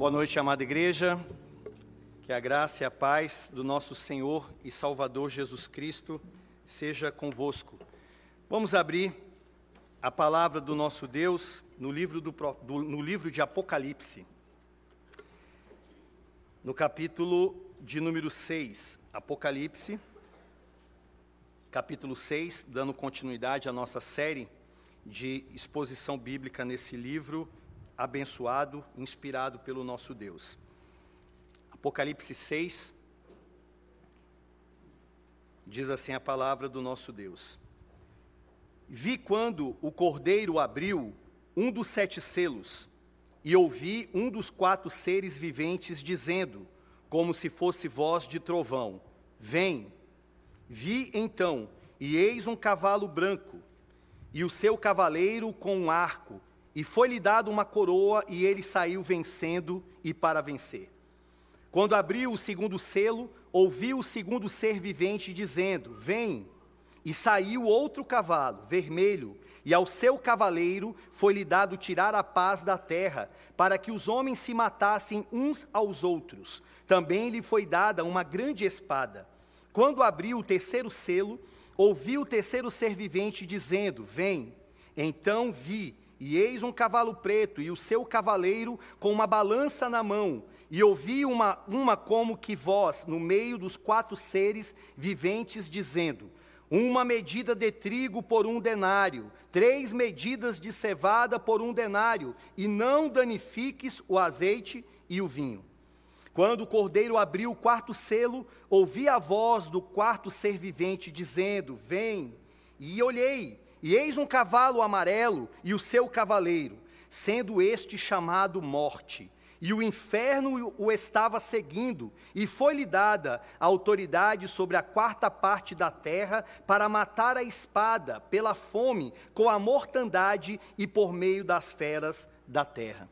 Boa noite, amada igreja. Que a graça e a paz do nosso Senhor e Salvador Jesus Cristo seja convosco. Vamos abrir a palavra do nosso Deus no livro, do, do, no livro de Apocalipse, no capítulo de número 6. Apocalipse, capítulo 6, dando continuidade à nossa série de exposição bíblica nesse livro abençoado, inspirado pelo nosso Deus. Apocalipse 6 diz assim a palavra do nosso Deus. Vi quando o cordeiro abriu um dos sete selos, e ouvi um dos quatro seres viventes dizendo, como se fosse voz de trovão: Vem. Vi então, e eis um cavalo branco, e o seu cavaleiro com um arco, e foi-lhe dado uma coroa, e ele saiu vencendo e para vencer. Quando abriu o segundo selo, ouviu o segundo ser vivente dizendo: Vem. E saiu outro cavalo, vermelho, e ao seu cavaleiro foi-lhe dado tirar a paz da terra, para que os homens se matassem uns aos outros. Também lhe foi dada uma grande espada. Quando abriu o terceiro selo, ouviu o terceiro ser vivente dizendo: Vem. Então vi e eis um cavalo preto, e o seu cavaleiro com uma balança na mão, e ouvi uma, uma como que voz no meio dos quatro seres viventes, dizendo: Uma medida de trigo por um denário, três medidas de cevada por um denário, e não danifiques o azeite e o vinho. Quando o cordeiro abriu o quarto selo, ouvi a voz do quarto ser vivente, dizendo: Vem. E olhei, e eis um cavalo amarelo e o seu cavaleiro, sendo este chamado Morte. E o inferno o estava seguindo, e foi-lhe dada a autoridade sobre a quarta parte da terra para matar a espada, pela fome, com a mortandade e por meio das feras da terra.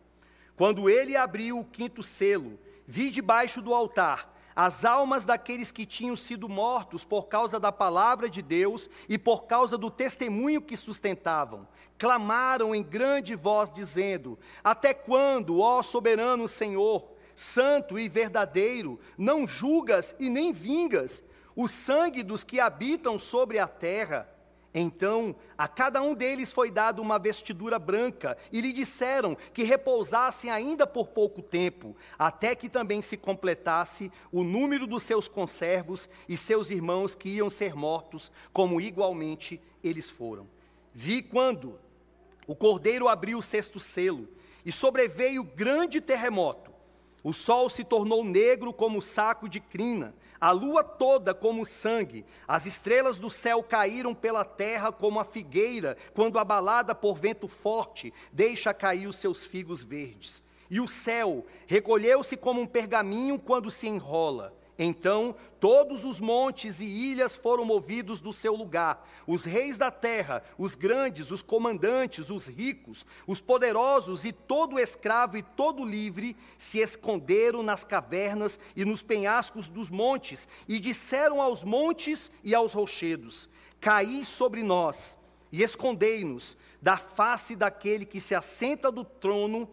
Quando ele abriu o quinto selo, vi debaixo do altar as almas daqueles que tinham sido mortos por causa da palavra de Deus e por causa do testemunho que sustentavam, clamaram em grande voz, dizendo: Até quando, ó soberano Senhor, santo e verdadeiro, não julgas e nem vingas o sangue dos que habitam sobre a terra? Então a cada um deles foi dado uma vestidura branca, e lhe disseram que repousassem ainda por pouco tempo, até que também se completasse o número dos seus conservos e seus irmãos que iam ser mortos, como igualmente eles foram. Vi quando o cordeiro abriu o sexto selo, e sobreveio grande terremoto. O sol se tornou negro como saco de crina a lua toda como sangue, as estrelas do céu caíram pela terra como a figueira, quando abalada por vento forte, deixa cair os seus figos verdes. E o céu recolheu-se como um pergaminho quando se enrola. Então todos os montes e ilhas foram movidos do seu lugar. Os reis da terra, os grandes, os comandantes, os ricos, os poderosos e todo escravo e todo livre se esconderam nas cavernas e nos penhascos dos montes e disseram aos montes e aos rochedos: Caí sobre nós e escondei-nos da face daquele que se assenta do trono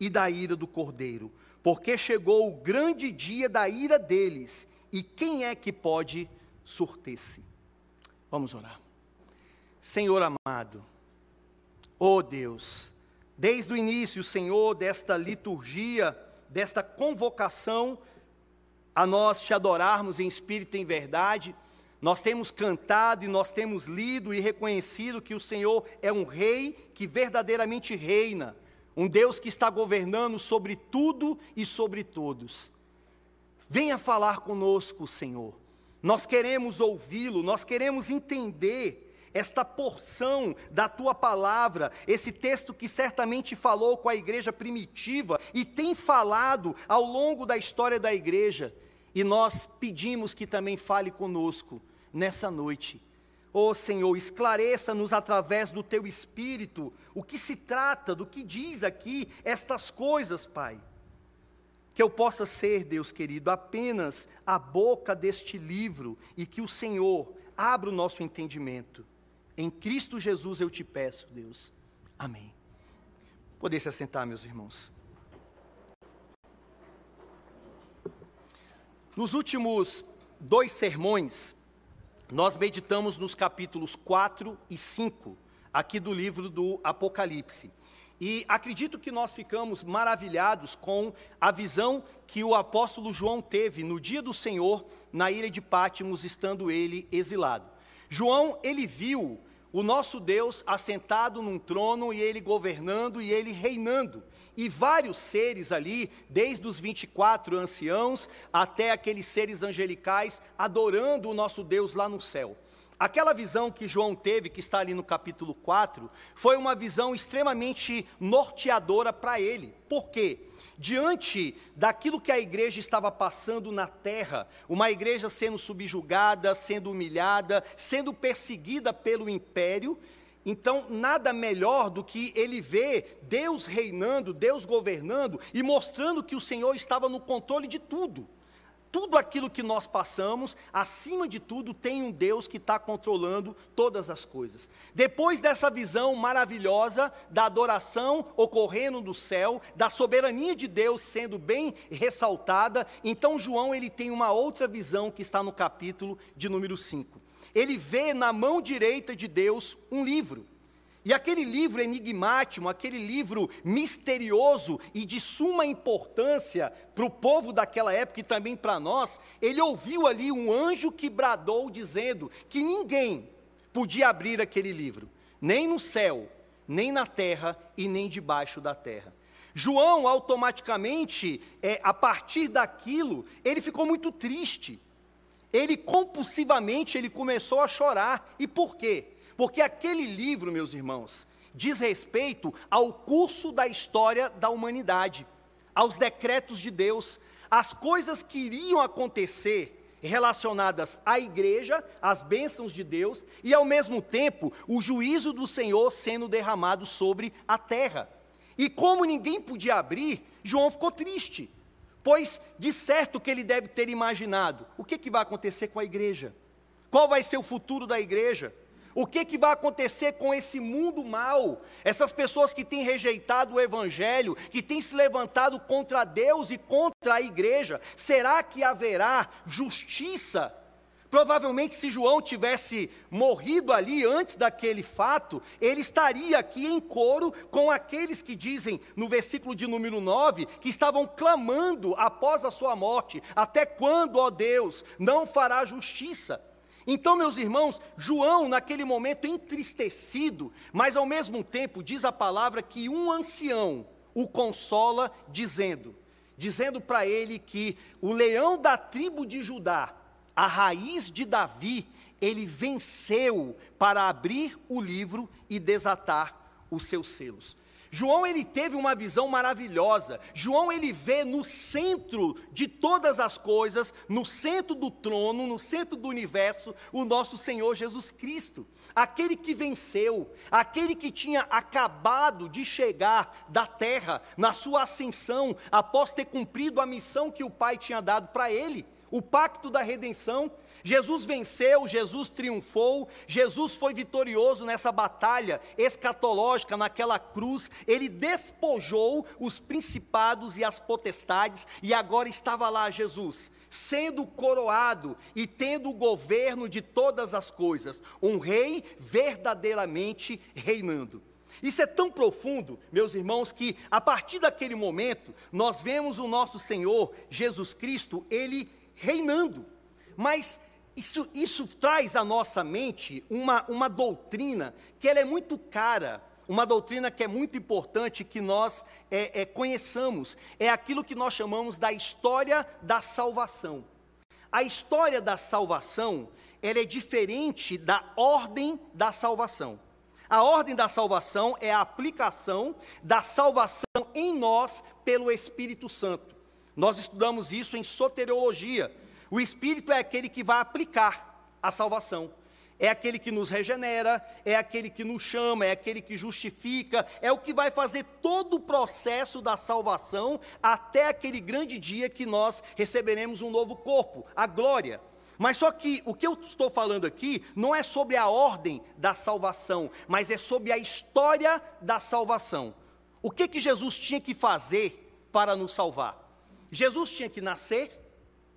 e da ira do cordeiro porque chegou o grande dia da ira deles, e quem é que pode surter-se? Vamos orar. Senhor amado, ó oh Deus, desde o início, Senhor, desta liturgia, desta convocação, a nós te adorarmos em espírito e em verdade, nós temos cantado e nós temos lido e reconhecido que o Senhor é um rei que verdadeiramente reina um Deus que está governando sobre tudo e sobre todos. Venha falar conosco, Senhor. Nós queremos ouvi-lo, nós queremos entender esta porção da tua palavra, esse texto que certamente falou com a igreja primitiva e tem falado ao longo da história da igreja. E nós pedimos que também fale conosco nessa noite Ó oh, Senhor, esclareça-nos através do teu espírito o que se trata, do que diz aqui estas coisas, Pai. Que eu possa ser, Deus querido, apenas a boca deste livro e que o Senhor abra o nosso entendimento. Em Cristo Jesus eu te peço, Deus. Amém. Poder se assentar, meus irmãos. Nos últimos dois sermões, nós meditamos nos capítulos 4 e 5, aqui do livro do Apocalipse. E acredito que nós ficamos maravilhados com a visão que o apóstolo João teve no dia do Senhor, na ilha de Pátimos, estando ele exilado. João, ele viu o nosso Deus assentado num trono e ele governando e ele reinando e vários seres ali, desde os 24 anciãos até aqueles seres angelicais, adorando o nosso Deus lá no céu. Aquela visão que João teve, que está ali no capítulo 4, foi uma visão extremamente norteadora para ele. Por quê? Diante daquilo que a igreja estava passando na terra, uma igreja sendo subjugada, sendo humilhada, sendo perseguida pelo império, então, nada melhor do que ele ver Deus reinando, Deus governando e mostrando que o Senhor estava no controle de tudo. Tudo aquilo que nós passamos, acima de tudo, tem um Deus que está controlando todas as coisas. Depois dessa visão maravilhosa da adoração ocorrendo no céu, da soberania de Deus sendo bem ressaltada, então João ele tem uma outra visão que está no capítulo de número 5 ele vê na mão direita de Deus um livro. E aquele livro enigmático, aquele livro misterioso e de suma importância para o povo daquela época e também para nós, ele ouviu ali um anjo que bradou dizendo que ninguém podia abrir aquele livro, nem no céu, nem na terra e nem debaixo da terra. João, automaticamente, é, a partir daquilo, ele ficou muito triste ele compulsivamente ele começou a chorar. E por quê? Porque aquele livro, meus irmãos, diz respeito ao curso da história da humanidade, aos decretos de Deus, às coisas que iriam acontecer relacionadas à igreja, às bênçãos de Deus e ao mesmo tempo o juízo do Senhor sendo derramado sobre a terra. E como ninguém podia abrir, João ficou triste. Pois, de certo que ele deve ter imaginado, o que, que vai acontecer com a igreja? Qual vai ser o futuro da igreja? O que, que vai acontecer com esse mundo mal? Essas pessoas que têm rejeitado o Evangelho, que têm se levantado contra Deus e contra a igreja, será que haverá justiça Provavelmente, se João tivesse morrido ali antes daquele fato, ele estaria aqui em coro com aqueles que dizem, no versículo de número 9, que estavam clamando após a sua morte: Até quando, ó Deus, não fará justiça? Então, meus irmãos, João, naquele momento entristecido, mas ao mesmo tempo, diz a palavra que um ancião o consola, dizendo, dizendo para ele que o leão da tribo de Judá, a raiz de Davi, ele venceu para abrir o livro e desatar os seus selos. João ele teve uma visão maravilhosa. João ele vê no centro de todas as coisas, no centro do trono, no centro do universo, o nosso Senhor Jesus Cristo, aquele que venceu, aquele que tinha acabado de chegar da terra na sua ascensão, após ter cumprido a missão que o Pai tinha dado para ele o pacto da redenção. Jesus venceu, Jesus triunfou, Jesus foi vitorioso nessa batalha escatológica, naquela cruz. Ele despojou os principados e as potestades, e agora estava lá Jesus, sendo coroado e tendo o governo de todas as coisas, um rei verdadeiramente reinando. Isso é tão profundo, meus irmãos, que a partir daquele momento nós vemos o nosso Senhor Jesus Cristo, ele reinando. Mas isso, isso traz à nossa mente uma, uma doutrina que ela é muito cara, uma doutrina que é muito importante que nós é, é, conheçamos. É aquilo que nós chamamos da história da salvação. A história da salvação, ela é diferente da ordem da salvação. A ordem da salvação é a aplicação da salvação em nós pelo Espírito Santo. Nós estudamos isso em soteriologia. O Espírito é aquele que vai aplicar a salvação. É aquele que nos regenera, é aquele que nos chama, é aquele que justifica, é o que vai fazer todo o processo da salvação até aquele grande dia que nós receberemos um novo corpo, a glória. Mas só que o que eu estou falando aqui não é sobre a ordem da salvação, mas é sobre a história da salvação. O que que Jesus tinha que fazer para nos salvar? Jesus tinha que nascer,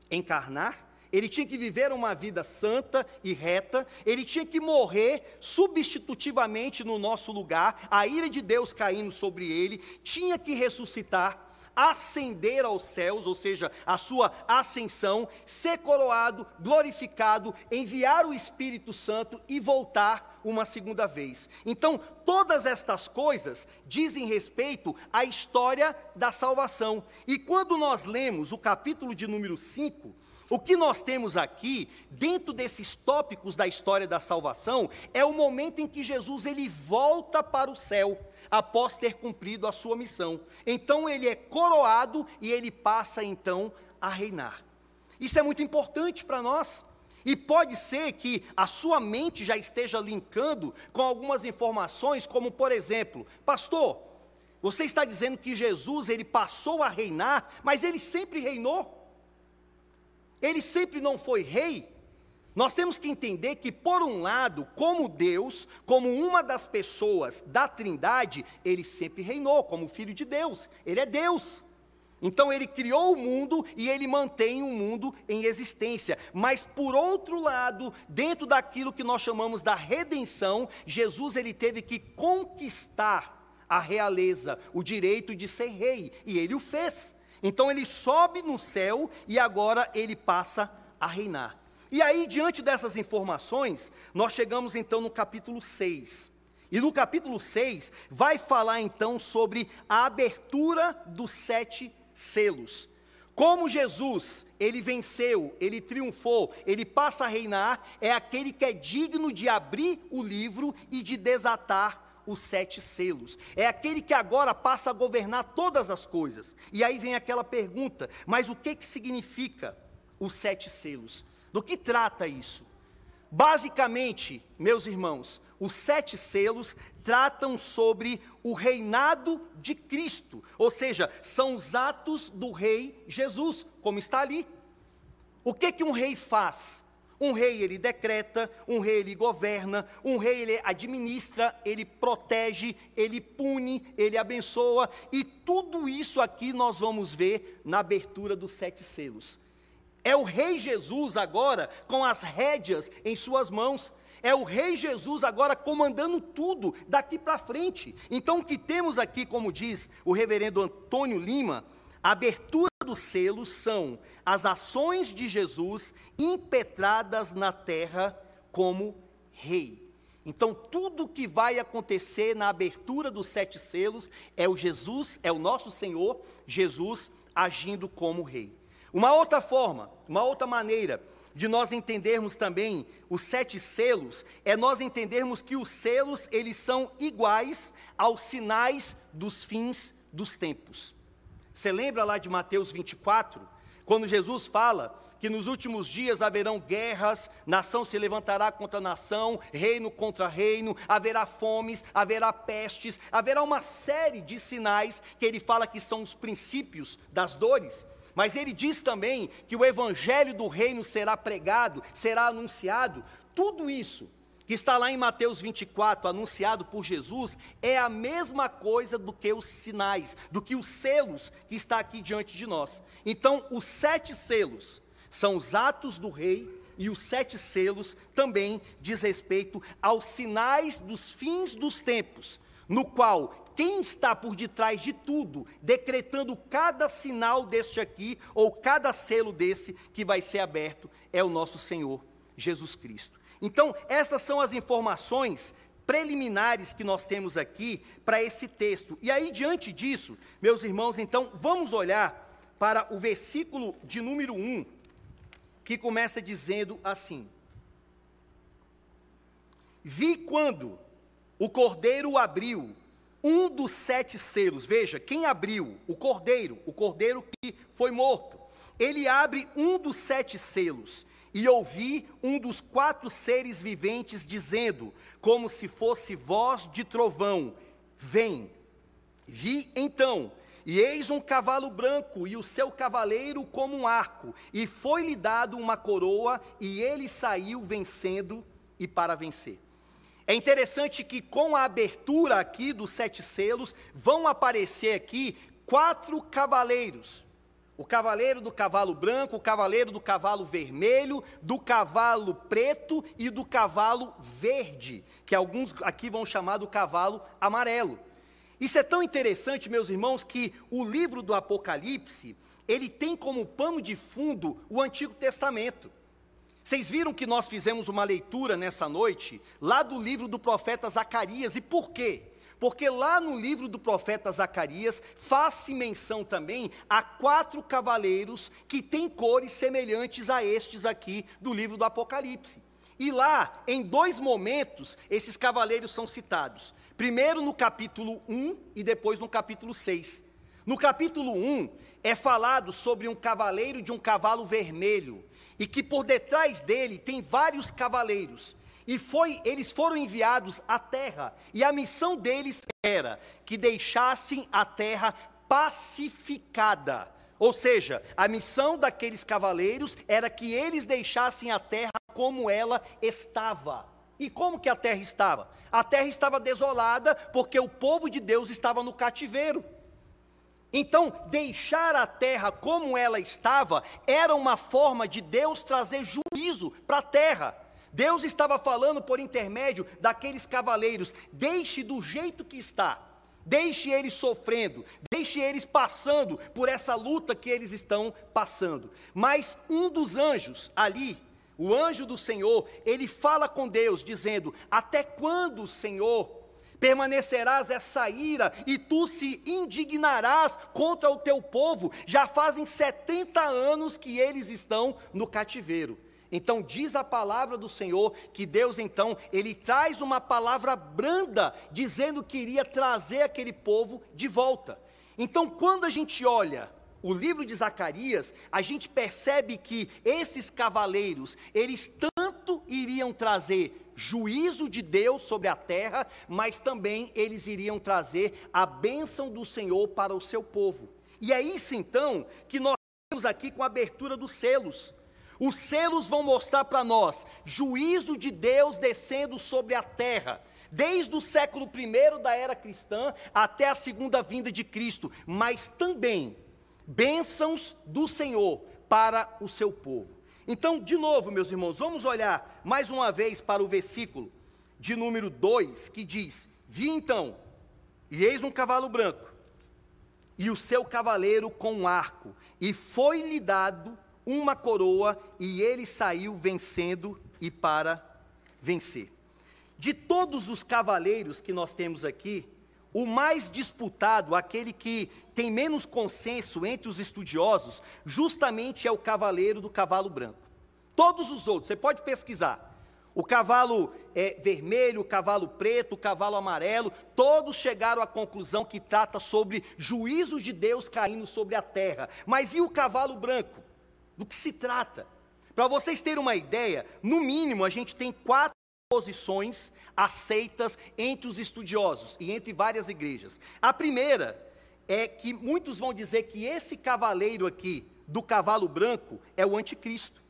encarnar, ele tinha que viver uma vida santa e reta, ele tinha que morrer substitutivamente no nosso lugar, a ira de Deus caindo sobre ele, tinha que ressuscitar, ascender aos céus, ou seja, a sua ascensão, ser coroado, glorificado, enviar o Espírito Santo e voltar uma segunda vez. Então, todas estas coisas dizem respeito à história da salvação. E quando nós lemos o capítulo de número 5, o que nós temos aqui, dentro desses tópicos da história da salvação, é o momento em que Jesus ele volta para o céu após ter cumprido a sua missão. Então ele é coroado e ele passa então a reinar. Isso é muito importante para nós. E pode ser que a sua mente já esteja linkando com algumas informações, como por exemplo, pastor, você está dizendo que Jesus ele passou a reinar, mas ele sempre reinou? Ele sempre não foi rei? Nós temos que entender que, por um lado, como Deus, como uma das pessoas da Trindade, ele sempre reinou, como Filho de Deus, ele é Deus. Então ele criou o mundo e ele mantém o mundo em existência. Mas por outro lado, dentro daquilo que nós chamamos da redenção, Jesus ele teve que conquistar a realeza, o direito de ser rei, e ele o fez. Então ele sobe no céu e agora ele passa a reinar. E aí, diante dessas informações, nós chegamos então no capítulo 6. E no capítulo 6 vai falar então sobre a abertura dos sete selos. Como Jesus, ele venceu, ele triunfou, ele passa a reinar, é aquele que é digno de abrir o livro e de desatar os sete selos. É aquele que agora passa a governar todas as coisas. E aí vem aquela pergunta: mas o que, que significa os sete selos? Do que trata isso? Basicamente, meus irmãos, os sete selos tratam sobre o reinado de Cristo, ou seja, são os atos do rei Jesus, como está ali. O que que um rei faz? Um rei ele decreta, um rei ele governa, um rei ele administra, ele protege, ele pune, ele abençoa, e tudo isso aqui nós vamos ver na abertura dos sete selos. É o Rei Jesus agora com as rédeas em suas mãos. É o Rei Jesus agora comandando tudo daqui para frente. Então, o que temos aqui, como diz o reverendo Antônio Lima, a abertura dos selos são as ações de Jesus impetradas na terra como Rei. Então, tudo que vai acontecer na abertura dos sete selos é o Jesus, é o nosso Senhor Jesus agindo como Rei. Uma outra forma, uma outra maneira de nós entendermos também os sete selos é nós entendermos que os selos eles são iguais aos sinais dos fins dos tempos. Você lembra lá de Mateus 24, quando Jesus fala que nos últimos dias haverão guerras, nação se levantará contra nação, reino contra reino, haverá fomes, haverá pestes, haverá uma série de sinais que ele fala que são os princípios das dores. Mas ele diz também que o evangelho do reino será pregado, será anunciado. Tudo isso que está lá em Mateus 24, anunciado por Jesus, é a mesma coisa do que os sinais, do que os selos que está aqui diante de nós. Então, os sete selos são os atos do rei, e os sete selos também diz respeito aos sinais dos fins dos tempos, no qual quem está por detrás de tudo, decretando cada sinal deste aqui, ou cada selo desse que vai ser aberto, é o nosso Senhor Jesus Cristo. Então, essas são as informações preliminares que nós temos aqui para esse texto. E aí, diante disso, meus irmãos, então, vamos olhar para o versículo de número 1, que começa dizendo assim: Vi quando o cordeiro abriu um dos sete selos, veja, quem abriu? O cordeiro, o cordeiro que foi morto. Ele abre um dos sete selos, e ouvi um dos quatro seres viventes dizendo, como se fosse voz de trovão: Vem. Vi então, e eis um cavalo branco, e o seu cavaleiro como um arco, e foi-lhe dado uma coroa, e ele saiu vencendo e para vencer. É interessante que com a abertura aqui dos sete selos, vão aparecer aqui quatro cavaleiros. O cavaleiro do cavalo branco, o cavaleiro do cavalo vermelho, do cavalo preto e do cavalo verde, que alguns aqui vão chamar do cavalo amarelo. Isso é tão interessante, meus irmãos, que o livro do Apocalipse, ele tem como pano de fundo o Antigo Testamento. Vocês viram que nós fizemos uma leitura nessa noite, lá do livro do profeta Zacarias, e por quê? Porque lá no livro do profeta Zacarias faz-se menção também a quatro cavaleiros que têm cores semelhantes a estes aqui do livro do Apocalipse. E lá, em dois momentos, esses cavaleiros são citados. Primeiro no capítulo 1 e depois no capítulo 6. No capítulo 1 é falado sobre um cavaleiro de um cavalo vermelho e que por detrás dele tem vários cavaleiros. E foi, eles foram enviados à terra, e a missão deles era que deixassem a terra pacificada. Ou seja, a missão daqueles cavaleiros era que eles deixassem a terra como ela estava. E como que a terra estava? A terra estava desolada porque o povo de Deus estava no cativeiro. Então, deixar a terra como ela estava era uma forma de Deus trazer juízo para a terra. Deus estava falando por intermédio daqueles cavaleiros: deixe do jeito que está, deixe eles sofrendo, deixe eles passando por essa luta que eles estão passando. Mas um dos anjos ali, o anjo do Senhor, ele fala com Deus, dizendo: Até quando, Senhor, permanecerás essa ira e tu se indignarás contra o teu povo? Já fazem 70 anos que eles estão no cativeiro. Então diz a palavra do Senhor que Deus então, ele traz uma palavra branda dizendo que iria trazer aquele povo de volta. Então quando a gente olha o livro de Zacarias, a gente percebe que esses cavaleiros, eles tanto iriam trazer juízo de Deus sobre a terra, mas também eles iriam trazer a bênção do Senhor para o seu povo. E é isso então que nós temos aqui com a abertura dos selos. Os selos vão mostrar para nós juízo de Deus descendo sobre a terra desde o século I da era cristã até a segunda vinda de Cristo, mas também bênçãos do Senhor para o seu povo. Então, de novo, meus irmãos, vamos olhar mais uma vez para o versículo de número 2, que diz: Vi então, e eis um cavalo branco, e o seu cavaleiro com um arco, e foi-lhe dado uma coroa, e ele saiu vencendo e para vencer. De todos os cavaleiros que nós temos aqui, o mais disputado, aquele que tem menos consenso entre os estudiosos, justamente é o cavaleiro do cavalo branco. Todos os outros, você pode pesquisar. O cavalo é, vermelho, o cavalo preto, o cavalo amarelo, todos chegaram à conclusão que trata sobre juízos de Deus caindo sobre a terra. Mas e o cavalo branco? Do que se trata? Para vocês terem uma ideia, no mínimo a gente tem quatro posições aceitas entre os estudiosos e entre várias igrejas. A primeira é que muitos vão dizer que esse cavaleiro aqui, do cavalo branco, é o anticristo.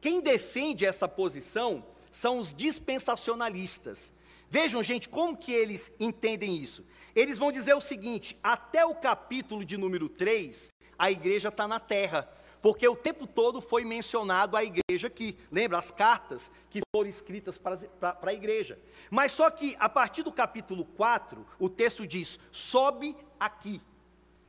Quem defende essa posição são os dispensacionalistas. Vejam, gente, como que eles entendem isso. Eles vão dizer o seguinte: até o capítulo de número 3, a igreja está na terra porque o tempo todo foi mencionado a igreja aqui. Lembra as cartas que foram escritas para, para, para a igreja. Mas só que a partir do capítulo 4, o texto diz: sobe aqui.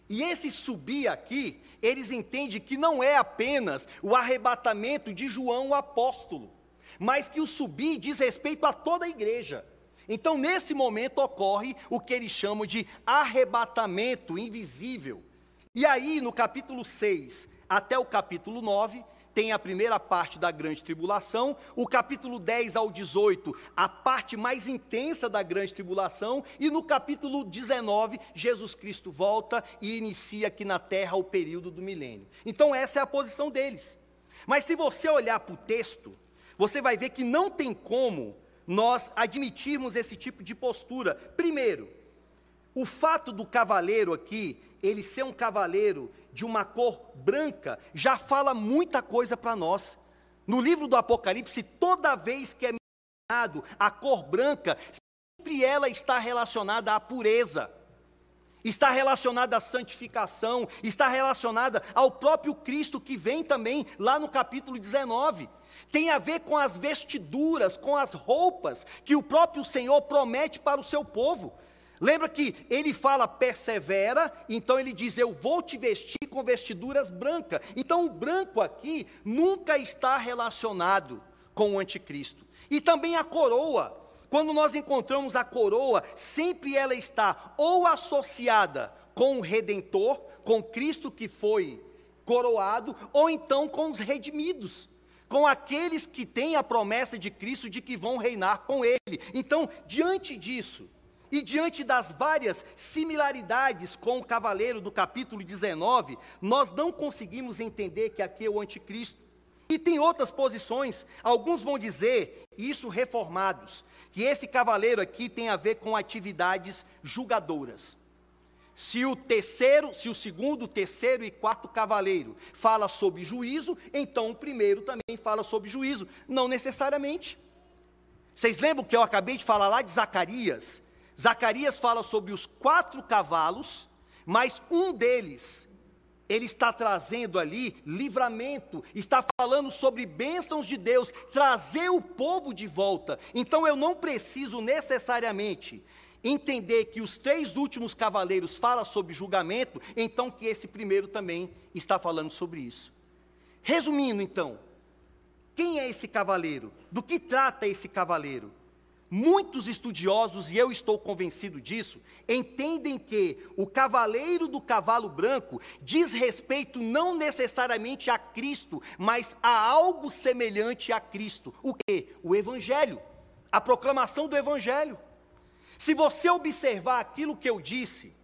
E esse subir aqui, eles entendem que não é apenas o arrebatamento de João o apóstolo, mas que o subir diz respeito a toda a igreja. Então, nesse momento ocorre o que eles chamam de arrebatamento invisível. E aí, no capítulo 6, até o capítulo 9, tem a primeira parte da grande tribulação, o capítulo 10 ao 18, a parte mais intensa da grande tribulação, e no capítulo 19, Jesus Cristo volta e inicia aqui na terra o período do milênio. Então, essa é a posição deles. Mas se você olhar para o texto, você vai ver que não tem como nós admitirmos esse tipo de postura. Primeiro, o fato do cavaleiro aqui, ele ser um cavaleiro de uma cor branca, já fala muita coisa para nós. No livro do Apocalipse, toda vez que é mencionado a cor branca, sempre ela está relacionada à pureza. está relacionada à santificação, está relacionada ao próprio Cristo que vem também lá no capítulo 19. Tem a ver com as vestiduras, com as roupas que o próprio Senhor promete para o seu povo. Lembra que ele fala persevera, então ele diz: Eu vou te vestir com vestiduras brancas. Então o branco aqui nunca está relacionado com o anticristo. E também a coroa. Quando nós encontramos a coroa, sempre ela está ou associada com o redentor, com Cristo que foi coroado, ou então com os redimidos, com aqueles que têm a promessa de Cristo de que vão reinar com ele. Então, diante disso, e diante das várias similaridades com o cavaleiro do capítulo 19, nós não conseguimos entender que aqui é o anticristo. E tem outras posições, alguns vão dizer, isso reformados, que esse cavaleiro aqui tem a ver com atividades julgadoras. Se o terceiro, se o segundo, terceiro e quarto cavaleiro fala sobre juízo, então o primeiro também fala sobre juízo, não necessariamente. Vocês lembram que eu acabei de falar lá de Zacarias? Zacarias fala sobre os quatro cavalos, mas um deles ele está trazendo ali livramento, está falando sobre bênçãos de Deus, trazer o povo de volta. Então eu não preciso necessariamente entender que os três últimos cavaleiros falam sobre julgamento, então que esse primeiro também está falando sobre isso. Resumindo então, quem é esse cavaleiro? Do que trata esse cavaleiro? Muitos estudiosos, e eu estou convencido disso, entendem que o cavaleiro do cavalo branco diz respeito não necessariamente a Cristo, mas a algo semelhante a Cristo. O que? O Evangelho, a proclamação do Evangelho. Se você observar aquilo que eu disse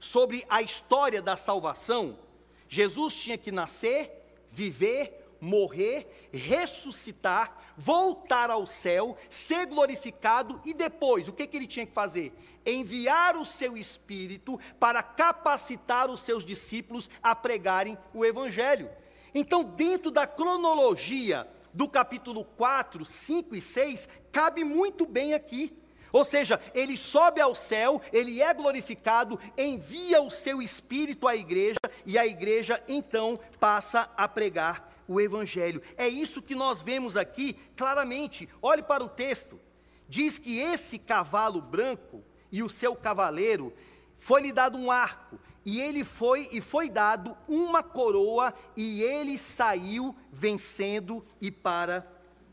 sobre a história da salvação, Jesus tinha que nascer, viver, morrer, ressuscitar, voltar ao céu, ser glorificado e depois, o que, que ele tinha que fazer? Enviar o seu espírito para capacitar os seus discípulos a pregarem o evangelho. Então, dentro da cronologia do capítulo 4, 5 e 6, cabe muito bem aqui. Ou seja, ele sobe ao céu, ele é glorificado, envia o seu espírito à igreja e a igreja então passa a pregar o Evangelho. É isso que nós vemos aqui claramente. Olhe para o texto. Diz que esse cavalo branco e o seu cavaleiro foi-lhe dado um arco, e ele foi e foi dado uma coroa, e ele saiu vencendo e para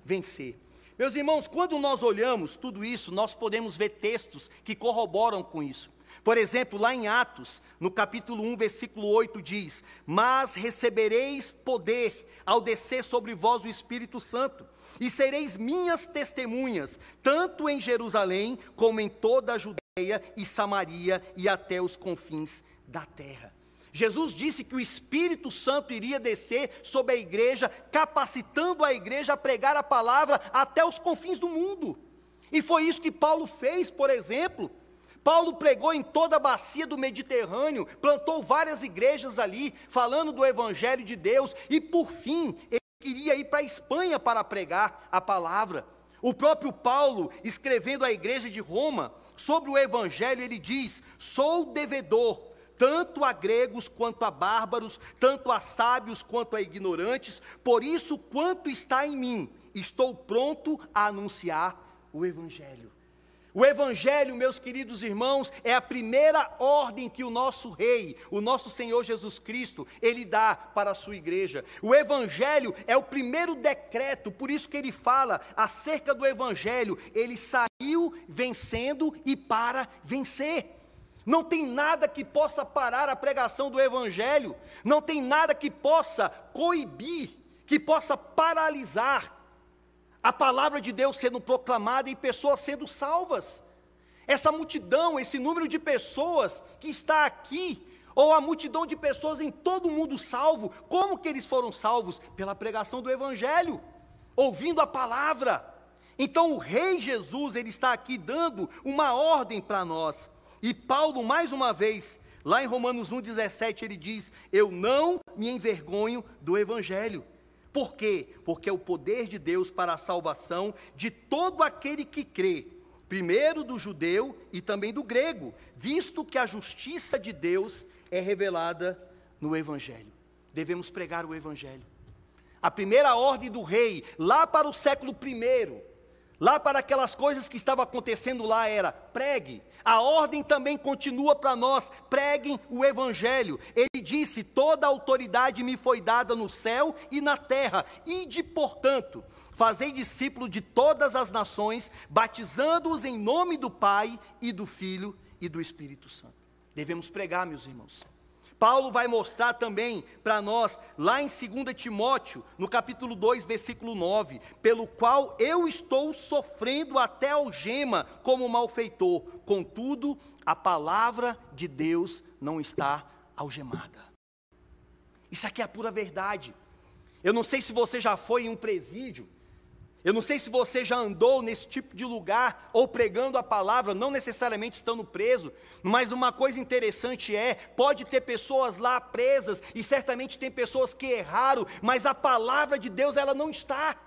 vencer. Meus irmãos, quando nós olhamos tudo isso, nós podemos ver textos que corroboram com isso. Por exemplo, lá em Atos, no capítulo 1, versículo 8, diz: Mas recebereis poder ao descer sobre vós o Espírito Santo, e sereis minhas testemunhas, tanto em Jerusalém, como em toda a Judeia e Samaria e até os confins da terra. Jesus disse que o Espírito Santo iria descer sobre a igreja, capacitando a igreja a pregar a palavra até os confins do mundo. E foi isso que Paulo fez, por exemplo. Paulo pregou em toda a bacia do Mediterrâneo, plantou várias igrejas ali, falando do Evangelho de Deus, e por fim, ele queria ir para a Espanha para pregar a palavra. O próprio Paulo, escrevendo à igreja de Roma sobre o Evangelho, ele diz: Sou devedor, tanto a gregos quanto a bárbaros, tanto a sábios quanto a ignorantes, por isso, quanto está em mim, estou pronto a anunciar o Evangelho. O Evangelho, meus queridos irmãos, é a primeira ordem que o nosso Rei, o nosso Senhor Jesus Cristo, ele dá para a sua igreja. O Evangelho é o primeiro decreto, por isso que ele fala acerca do Evangelho. Ele saiu vencendo e para vencer. Não tem nada que possa parar a pregação do Evangelho, não tem nada que possa coibir, que possa paralisar a palavra de Deus sendo proclamada e pessoas sendo salvas. Essa multidão, esse número de pessoas que está aqui, ou a multidão de pessoas em todo o mundo salvo, como que eles foram salvos? Pela pregação do Evangelho, ouvindo a palavra. Então o Rei Jesus, ele está aqui dando uma ordem para nós. E Paulo, mais uma vez, lá em Romanos 1,17, ele diz: Eu não me envergonho do Evangelho. Por quê? Porque é o poder de Deus para a salvação de todo aquele que crê, primeiro do judeu e também do grego, visto que a justiça de Deus é revelada no Evangelho. Devemos pregar o Evangelho. A primeira ordem do rei, lá para o século I, lá para aquelas coisas que estavam acontecendo lá, era pregue. A ordem também continua para nós: preguem o Evangelho. Ele disse: Toda autoridade me foi dada no céu e na terra, e de portanto Fazei discípulo de todas as nações, batizando-os em nome do Pai e do Filho e do Espírito Santo. Devemos pregar, meus irmãos. Paulo vai mostrar também para nós, lá em 2 Timóteo, no capítulo 2, versículo 9, pelo qual eu estou sofrendo até algema como malfeitor, contudo, a palavra de Deus não está algemada. Isso aqui é a pura verdade. Eu não sei se você já foi em um presídio, eu não sei se você já andou nesse tipo de lugar ou pregando a palavra, não necessariamente estando preso, mas uma coisa interessante é: pode ter pessoas lá presas e certamente tem pessoas que erraram, mas a palavra de Deus ela não está.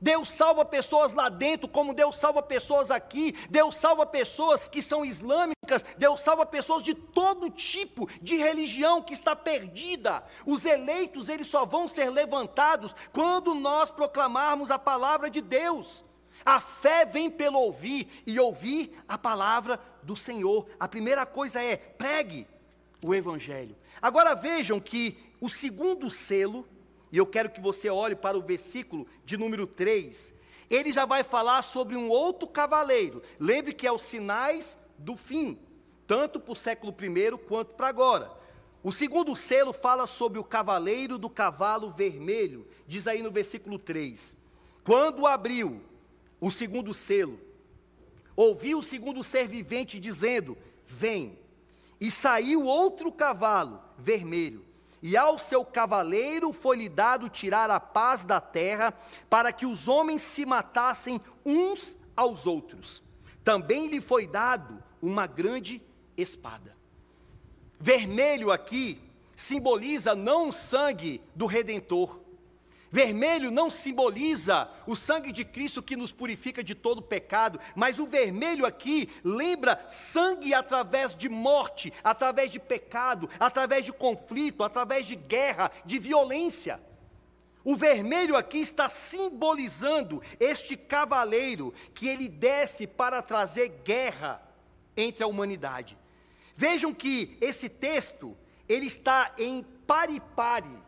Deus salva pessoas lá dentro, como Deus salva pessoas aqui. Deus salva pessoas que são islâmicas. Deus salva pessoas de todo tipo de religião que está perdida. Os eleitos, eles só vão ser levantados quando nós proclamarmos a palavra de Deus. A fé vem pelo ouvir e ouvir a palavra do Senhor. A primeira coisa é pregue o evangelho. Agora vejam que o segundo selo e eu quero que você olhe para o versículo de número 3. Ele já vai falar sobre um outro cavaleiro. Lembre que é os sinais do fim, tanto para o século I quanto para agora. O segundo selo fala sobre o cavaleiro do cavalo vermelho, diz aí no versículo 3. Quando abriu o segundo selo, ouviu o segundo ser vivente dizendo: Vem. E saiu outro cavalo vermelho e ao seu cavaleiro foi-lhe dado tirar a paz da terra, para que os homens se matassem uns aos outros. Também lhe foi dado uma grande espada. Vermelho aqui simboliza não o sangue do redentor, Vermelho não simboliza o sangue de Cristo que nos purifica de todo pecado, mas o vermelho aqui lembra sangue através de morte, através de pecado, através de conflito, através de guerra, de violência. O vermelho aqui está simbolizando este cavaleiro que ele desce para trazer guerra entre a humanidade. Vejam que esse texto, ele está em pari-pari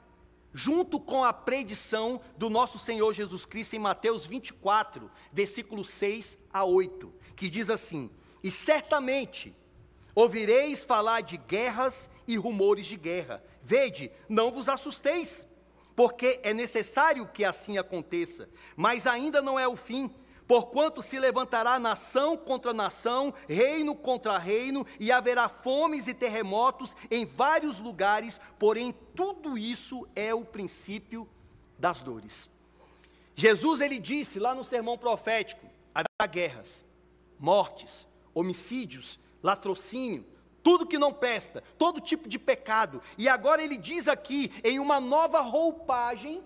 junto com a predição do nosso Senhor Jesus Cristo em Mateus 24, versículos 6 a 8, que diz assim: E certamente ouvireis falar de guerras e rumores de guerra. Vede, não vos assusteis, porque é necessário que assim aconteça, mas ainda não é o fim Porquanto se levantará nação contra nação, reino contra reino, e haverá fomes e terremotos em vários lugares, porém tudo isso é o princípio das dores. Jesus ele disse lá no sermão profético: haverá guerras, mortes, homicídios, latrocínio, tudo que não presta, todo tipo de pecado. E agora ele diz aqui, em uma nova roupagem,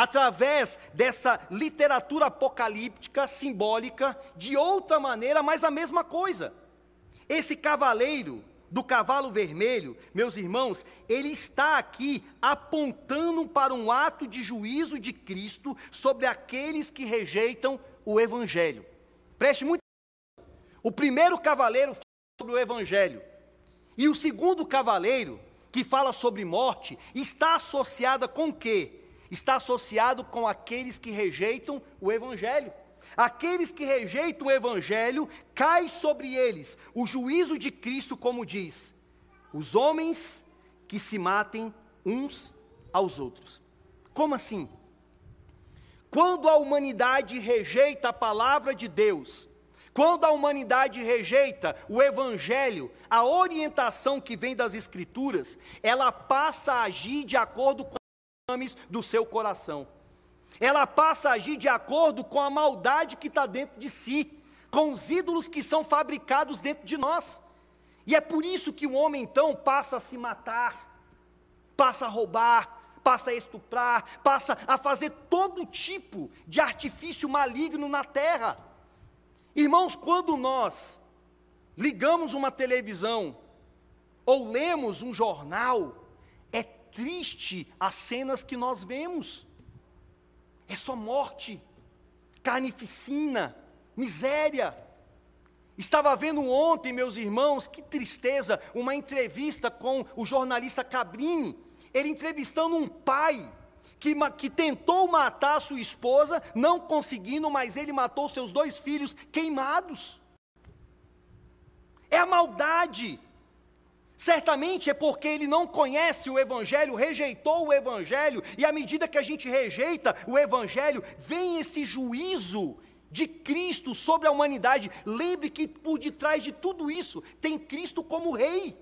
através dessa literatura apocalíptica, simbólica, de outra maneira, mas a mesma coisa. Esse cavaleiro do cavalo vermelho, meus irmãos, ele está aqui apontando para um ato de juízo de Cristo sobre aqueles que rejeitam o Evangelho. Preste muito O primeiro cavaleiro fala sobre o Evangelho. E o segundo cavaleiro, que fala sobre morte, está associada com quê? Está associado com aqueles que rejeitam o Evangelho. Aqueles que rejeitam o Evangelho, cai sobre eles o juízo de Cristo, como diz: os homens que se matem uns aos outros. Como assim? Quando a humanidade rejeita a palavra de Deus, quando a humanidade rejeita o Evangelho, a orientação que vem das Escrituras, ela passa a agir de acordo com do seu coração. Ela passa a agir de acordo com a maldade que está dentro de si, com os ídolos que são fabricados dentro de nós. E é por isso que o homem então passa a se matar, passa a roubar, passa a estuprar, passa a fazer todo tipo de artifício maligno na terra. Irmãos, quando nós ligamos uma televisão ou lemos um jornal, triste as cenas que nós vemos. É só morte, carnificina, miséria. Estava vendo ontem, meus irmãos, que tristeza, uma entrevista com o jornalista Cabrini, ele entrevistando um pai que, que tentou matar a sua esposa, não conseguindo, mas ele matou seus dois filhos queimados. É a maldade. Certamente é porque ele não conhece o Evangelho, rejeitou o Evangelho, e à medida que a gente rejeita o Evangelho, vem esse juízo de Cristo sobre a humanidade. Lembre que por detrás de tudo isso tem Cristo como Rei.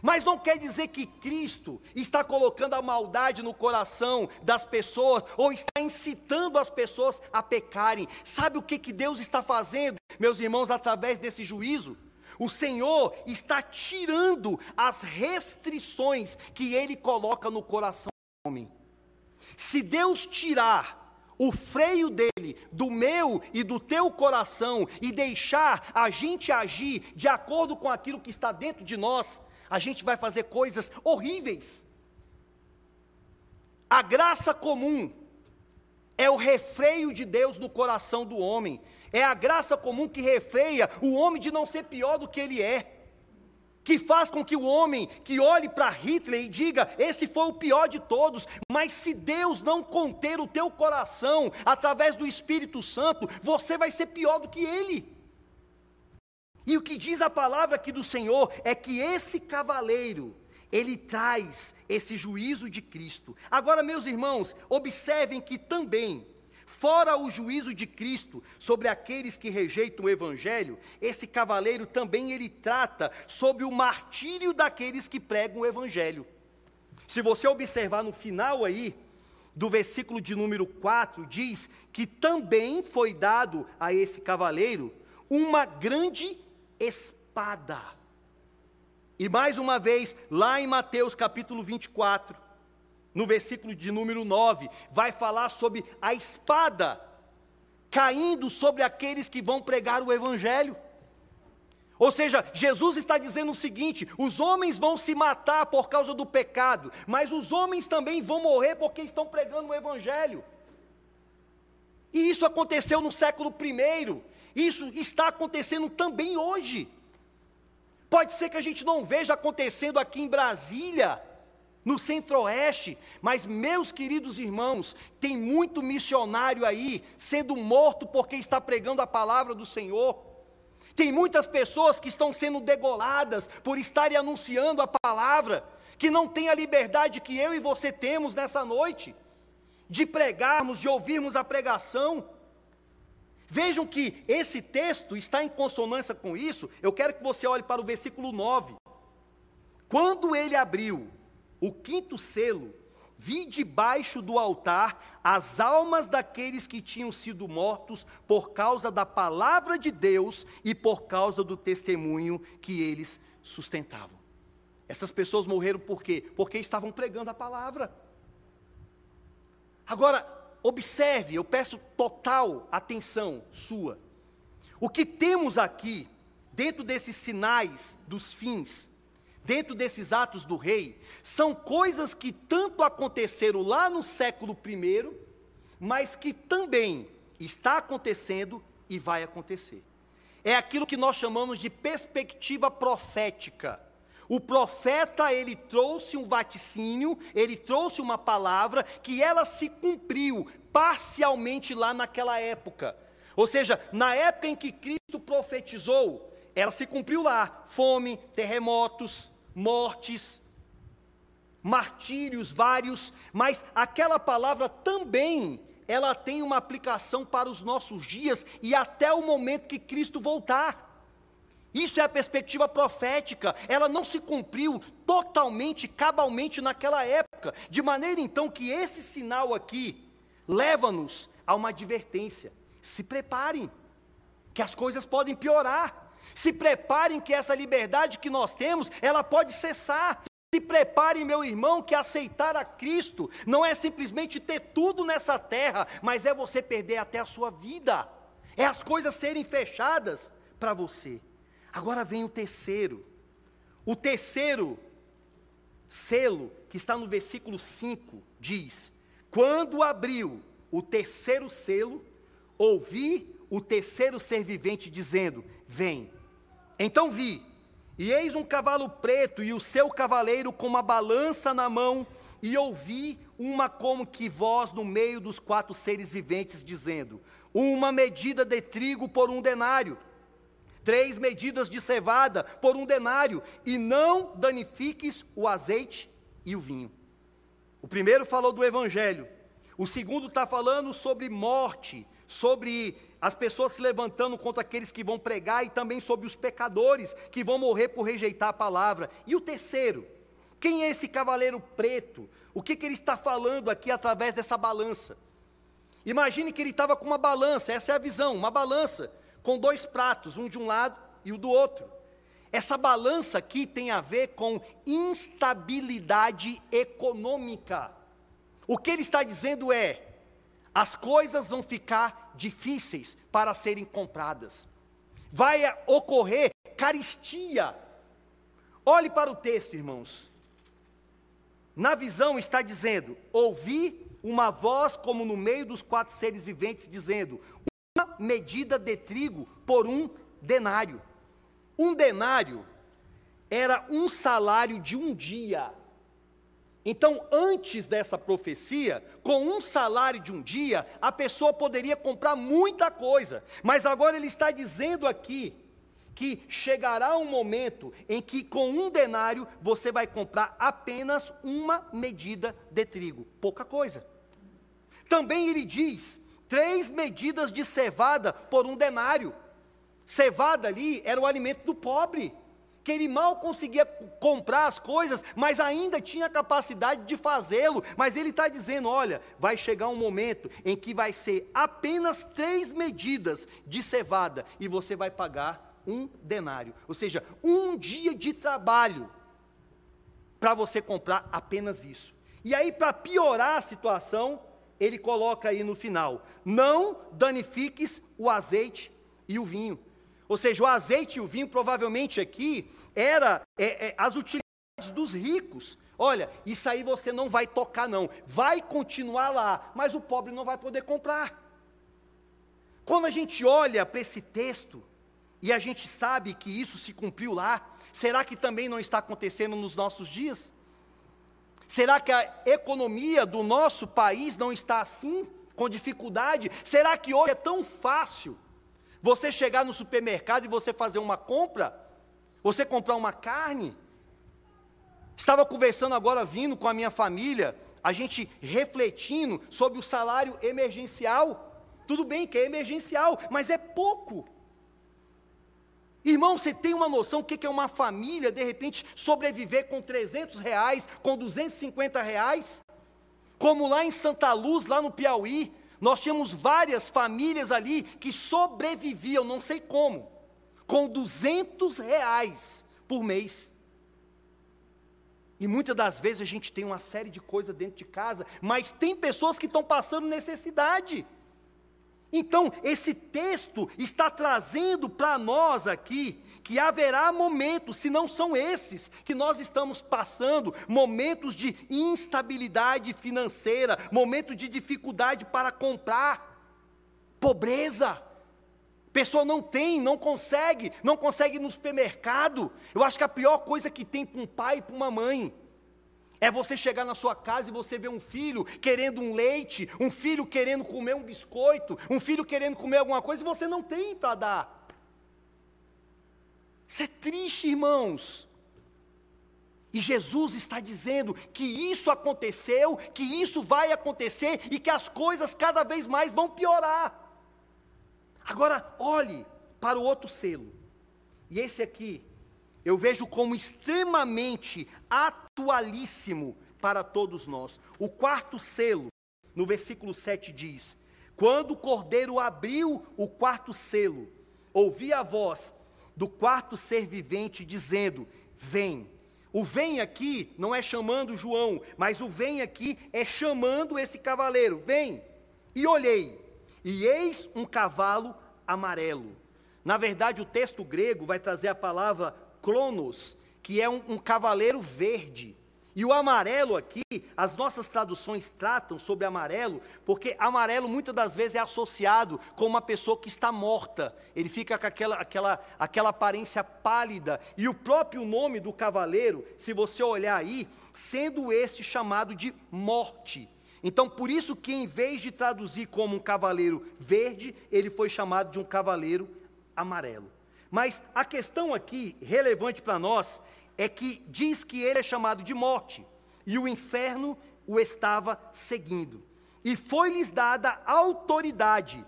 Mas não quer dizer que Cristo está colocando a maldade no coração das pessoas ou está incitando as pessoas a pecarem. Sabe o que, que Deus está fazendo, meus irmãos, através desse juízo? O Senhor está tirando as restrições que Ele coloca no coração do homem. Se Deus tirar o freio dele, do meu e do teu coração, e deixar a gente agir de acordo com aquilo que está dentro de nós, a gente vai fazer coisas horríveis. A graça comum é o refreio de Deus no coração do homem, é a graça comum que refreia o homem de não ser pior do que ele é que faz com que o homem que olhe para Hitler e diga: esse foi o pior de todos, mas se Deus não conter o teu coração através do Espírito Santo, você vai ser pior do que ele. E o que diz a palavra aqui do Senhor é que esse cavaleiro, ele traz esse juízo de Cristo. Agora, meus irmãos, observem que também Fora o juízo de Cristo sobre aqueles que rejeitam o evangelho, esse cavaleiro também ele trata sobre o martírio daqueles que pregam o evangelho. Se você observar no final aí do versículo de número 4, diz que também foi dado a esse cavaleiro uma grande espada. E mais uma vez, lá em Mateus capítulo 24, no versículo de número 9, vai falar sobre a espada caindo sobre aqueles que vão pregar o Evangelho. Ou seja, Jesus está dizendo o seguinte: os homens vão se matar por causa do pecado, mas os homens também vão morrer porque estão pregando o Evangelho. E isso aconteceu no século I, isso está acontecendo também hoje. Pode ser que a gente não veja acontecendo aqui em Brasília, no centro-oeste, mas meus queridos irmãos, tem muito missionário aí sendo morto porque está pregando a palavra do Senhor. Tem muitas pessoas que estão sendo degoladas por estarem anunciando a palavra, que não têm a liberdade que eu e você temos nessa noite, de pregarmos, de ouvirmos a pregação. Vejam que esse texto está em consonância com isso. Eu quero que você olhe para o versículo 9. Quando ele abriu o quinto selo, vi debaixo do altar as almas daqueles que tinham sido mortos por causa da palavra de Deus e por causa do testemunho que eles sustentavam. Essas pessoas morreram por quê? Porque estavam pregando a palavra. Agora, observe, eu peço total atenção sua. O que temos aqui, dentro desses sinais dos fins, dentro desses atos do rei, são coisas que tanto aconteceram lá no século I, mas que também está acontecendo e vai acontecer. É aquilo que nós chamamos de perspectiva profética. O profeta, ele trouxe um vaticínio, ele trouxe uma palavra que ela se cumpriu parcialmente lá naquela época. Ou seja, na época em que Cristo profetizou, ela se cumpriu lá: fome, terremotos, mortes, martírios vários, mas aquela palavra também ela tem uma aplicação para os nossos dias e até o momento que Cristo voltar. Isso é a perspectiva profética, ela não se cumpriu totalmente, cabalmente naquela época, de maneira então que esse sinal aqui leva-nos a uma advertência: se preparem, que as coisas podem piorar. Se preparem que essa liberdade que nós temos, ela pode cessar. Se prepare, meu irmão, que aceitar a Cristo não é simplesmente ter tudo nessa terra, mas é você perder até a sua vida. é as coisas serem fechadas para você. Agora vem o terceiro. O terceiro selo, que está no versículo 5, diz: Quando abriu o terceiro selo, ouvi o terceiro ser vivente dizendo: Vem. Então vi, e eis um cavalo preto e o seu cavaleiro com uma balança na mão, e ouvi uma como que voz no meio dos quatro seres viventes dizendo: Uma medida de trigo por um denário, três medidas de cevada por um denário, e não danifiques o azeite e o vinho. O primeiro falou do evangelho, o segundo está falando sobre morte, sobre as pessoas se levantando contra aqueles que vão pregar e também sobre os pecadores que vão morrer por rejeitar a palavra. E o terceiro, quem é esse cavaleiro preto? O que, que ele está falando aqui através dessa balança? Imagine que ele estava com uma balança, essa é a visão, uma balança, com dois pratos, um de um lado e o do outro. Essa balança aqui tem a ver com instabilidade econômica. O que ele está dizendo é: as coisas vão ficar difíceis para serem compradas, vai ocorrer caristia. Olhe para o texto, irmãos. Na visão está dizendo: ouvi uma voz como no meio dos quatro seres viventes, dizendo: uma medida de trigo por um denário. Um denário era um salário de um dia. Então, antes dessa profecia, com um salário de um dia, a pessoa poderia comprar muita coisa. Mas agora ele está dizendo aqui que chegará um momento em que com um denário você vai comprar apenas uma medida de trigo, pouca coisa. Também ele diz: três medidas de cevada por um denário. Cevada ali era o alimento do pobre, que ele mal conseguia comprar as coisas, mas ainda tinha capacidade de fazê-lo. Mas ele está dizendo: olha, vai chegar um momento em que vai ser apenas três medidas de cevada e você vai pagar um denário, ou seja, um dia de trabalho para você comprar apenas isso. E aí, para piorar a situação, ele coloca aí no final: não danifiques o azeite e o vinho. Ou seja, o azeite e o vinho provavelmente aqui era é, é, as utilidades dos ricos. Olha, isso aí você não vai tocar não, vai continuar lá, mas o pobre não vai poder comprar. Quando a gente olha para esse texto, e a gente sabe que isso se cumpriu lá, será que também não está acontecendo nos nossos dias? Será que a economia do nosso país não está assim, com dificuldade? Será que hoje é tão fácil você chegar no supermercado e você fazer uma compra? Você comprar uma carne? Estava conversando agora, vindo com a minha família, a gente refletindo sobre o salário emergencial. Tudo bem que é emergencial, mas é pouco. Irmão, você tem uma noção do que é uma família, de repente, sobreviver com 300 reais, com 250 reais? Como lá em Santa Luz, lá no Piauí, nós tínhamos várias famílias ali que sobreviviam, não sei como, com 200 reais por mês. E muitas das vezes a gente tem uma série de coisas dentro de casa, mas tem pessoas que estão passando necessidade. Então, esse texto está trazendo para nós aqui que haverá momentos, se não são esses, que nós estamos passando, momentos de instabilidade financeira, momentos de dificuldade para comprar, pobreza. Pessoa não tem, não consegue, não consegue ir no supermercado. Eu acho que a pior coisa que tem para um pai e para uma mãe é você chegar na sua casa e você ver um filho querendo um leite, um filho querendo comer um biscoito, um filho querendo comer alguma coisa e você não tem para dar. Isso é triste, irmãos. E Jesus está dizendo que isso aconteceu, que isso vai acontecer e que as coisas cada vez mais vão piorar. Agora, olhe para o outro selo. E esse aqui eu vejo como extremamente atualíssimo para todos nós. O quarto selo, no versículo 7 diz: Quando o cordeiro abriu o quarto selo, ouvi a voz do quarto ser vivente dizendo: Vem. O vem aqui não é chamando João, mas o vem aqui é chamando esse cavaleiro: Vem. E olhei, e eis um cavalo amarelo. Na verdade, o texto grego vai trazer a palavra cronos, que é um, um cavaleiro verde. E o amarelo aqui, as nossas traduções tratam sobre amarelo, porque amarelo muitas das vezes é associado com uma pessoa que está morta. Ele fica com aquela, aquela, aquela aparência pálida. E o próprio nome do cavaleiro, se você olhar aí, sendo este chamado de morte. Então, por isso que em vez de traduzir como um cavaleiro verde, ele foi chamado de um cavaleiro amarelo. Mas a questão aqui, relevante para nós, é que diz que ele é chamado de morte, e o inferno o estava seguindo. E foi-lhes dada autoridade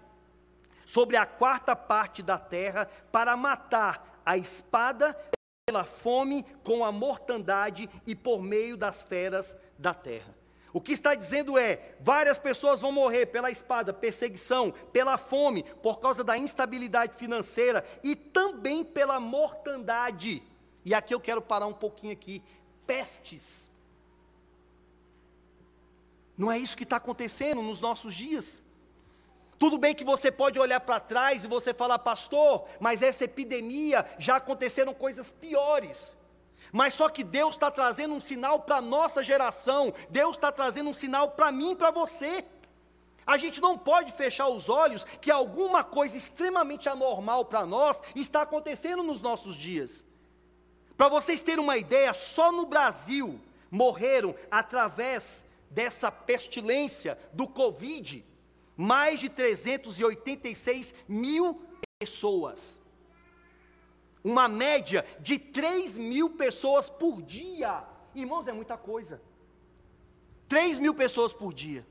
sobre a quarta parte da terra para matar a espada pela fome, com a mortandade e por meio das feras da terra. O que está dizendo é: várias pessoas vão morrer pela espada, perseguição, pela fome, por causa da instabilidade financeira e também pela mortandade. E aqui eu quero parar um pouquinho aqui. Pestes. Não é isso que está acontecendo nos nossos dias. Tudo bem que você pode olhar para trás e você falar, pastor, mas essa epidemia já aconteceram coisas piores. Mas só que Deus está trazendo um sinal para a nossa geração, Deus está trazendo um sinal para mim e para você. A gente não pode fechar os olhos que alguma coisa extremamente anormal para nós está acontecendo nos nossos dias. Para vocês terem uma ideia, só no Brasil morreram através dessa pestilência do Covid mais de 386 mil pessoas. Uma média de 3 mil pessoas por dia. Irmãos, é muita coisa. 3 mil pessoas por dia.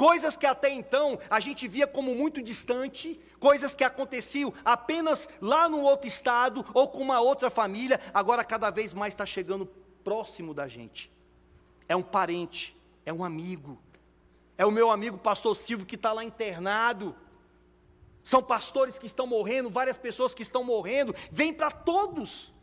Coisas que até então a gente via como muito distante, coisas que aconteciam apenas lá no outro estado ou com uma outra família, agora cada vez mais está chegando próximo da gente. É um parente, é um amigo, é o meu amigo pastor Silvio que está lá internado. São pastores que estão morrendo, várias pessoas que estão morrendo, vem para todos.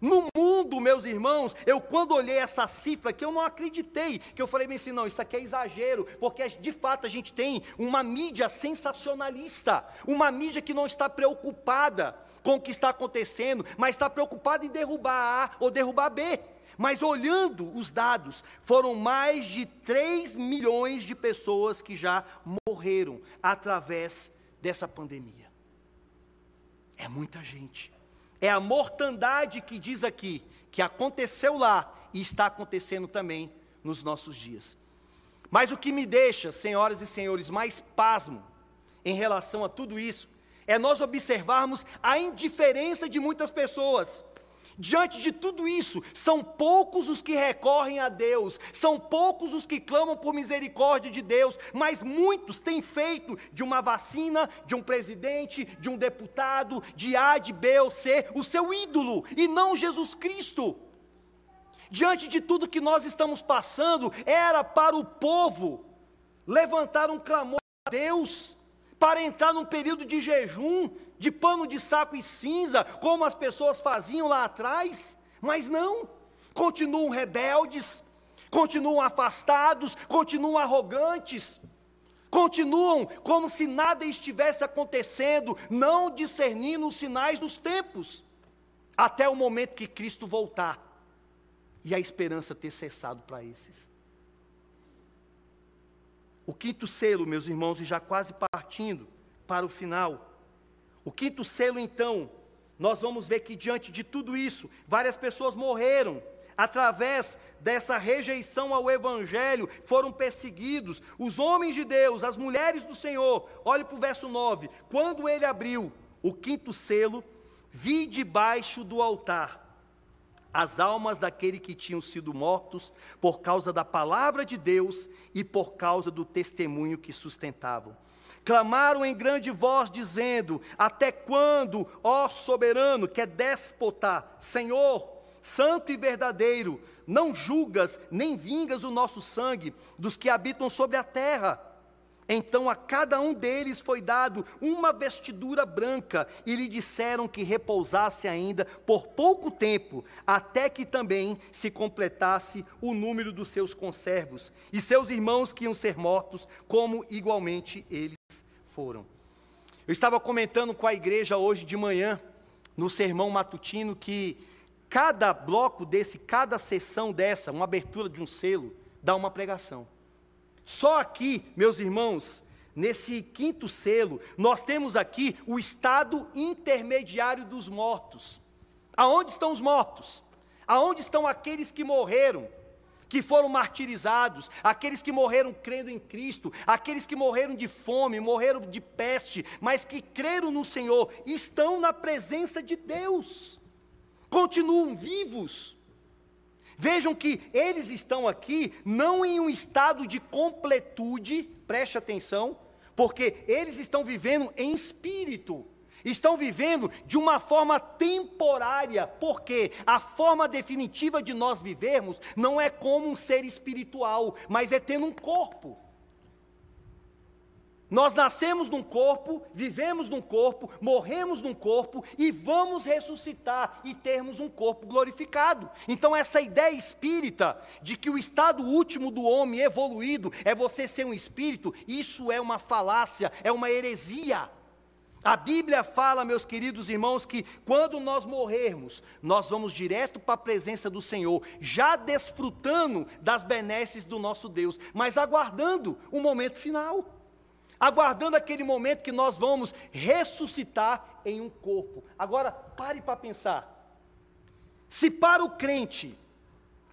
No mundo, meus irmãos, eu quando olhei essa cifra que eu não acreditei, que eu falei bem assim, não, isso aqui é exagero, porque de fato a gente tem uma mídia sensacionalista, uma mídia que não está preocupada com o que está acontecendo, mas está preocupada em derrubar A ou derrubar B. Mas olhando os dados, foram mais de 3 milhões de pessoas que já morreram através dessa pandemia. É muita gente. É a mortandade que diz aqui, que aconteceu lá e está acontecendo também nos nossos dias. Mas o que me deixa, senhoras e senhores, mais pasmo em relação a tudo isso, é nós observarmos a indiferença de muitas pessoas. Diante de tudo isso, são poucos os que recorrem a Deus, são poucos os que clamam por misericórdia de Deus, mas muitos têm feito de uma vacina, de um presidente, de um deputado, de A, de B ou C, o seu ídolo, e não Jesus Cristo. Diante de tudo que nós estamos passando, era para o povo levantar um clamor a Deus para entrar num período de jejum, de pano de saco e cinza, como as pessoas faziam lá atrás, mas não, continuam rebeldes, continuam afastados, continuam arrogantes, continuam como se nada estivesse acontecendo, não discernindo os sinais dos tempos, até o momento que Cristo voltar e a esperança ter cessado para esses. O quinto selo, meus irmãos, e já quase partindo para o final. O quinto selo, então, nós vamos ver que diante de tudo isso, várias pessoas morreram através dessa rejeição ao Evangelho, foram perseguidos. Os homens de Deus, as mulheres do Senhor, olhe para o verso 9: quando ele abriu o quinto selo, vi debaixo do altar as almas daqueles que tinham sido mortos por causa da palavra de Deus e por causa do testemunho que sustentavam. Clamaram em grande voz, dizendo: Até quando, ó soberano, que é déspota, Senhor, santo e verdadeiro, não julgas nem vingas o nosso sangue dos que habitam sobre a terra? Então a cada um deles foi dado uma vestidura branca, e lhe disseram que repousasse ainda por pouco tempo, até que também se completasse o número dos seus conservos, e seus irmãos que iam ser mortos, como igualmente eles foram. Eu estava comentando com a igreja hoje de manhã, no sermão matutino, que cada bloco desse, cada sessão dessa, uma abertura de um selo, dá uma pregação. Só aqui, meus irmãos, nesse quinto selo, nós temos aqui o estado intermediário dos mortos. Aonde estão os mortos? Aonde estão aqueles que morreram? Que foram martirizados, aqueles que morreram crendo em Cristo, aqueles que morreram de fome, morreram de peste, mas que creram no Senhor, estão na presença de Deus, continuam vivos. Vejam que eles estão aqui não em um estado de completude, preste atenção, porque eles estão vivendo em espírito. Estão vivendo de uma forma temporária, porque a forma definitiva de nós vivermos não é como um ser espiritual, mas é tendo um corpo. Nós nascemos num corpo, vivemos num corpo, morremos num corpo e vamos ressuscitar e termos um corpo glorificado. Então, essa ideia espírita de que o estado último do homem evoluído é você ser um espírito, isso é uma falácia, é uma heresia. A Bíblia fala, meus queridos irmãos, que quando nós morrermos, nós vamos direto para a presença do Senhor, já desfrutando das benesses do nosso Deus, mas aguardando o momento final, aguardando aquele momento que nós vamos ressuscitar em um corpo. Agora, pare para pensar. Se para o crente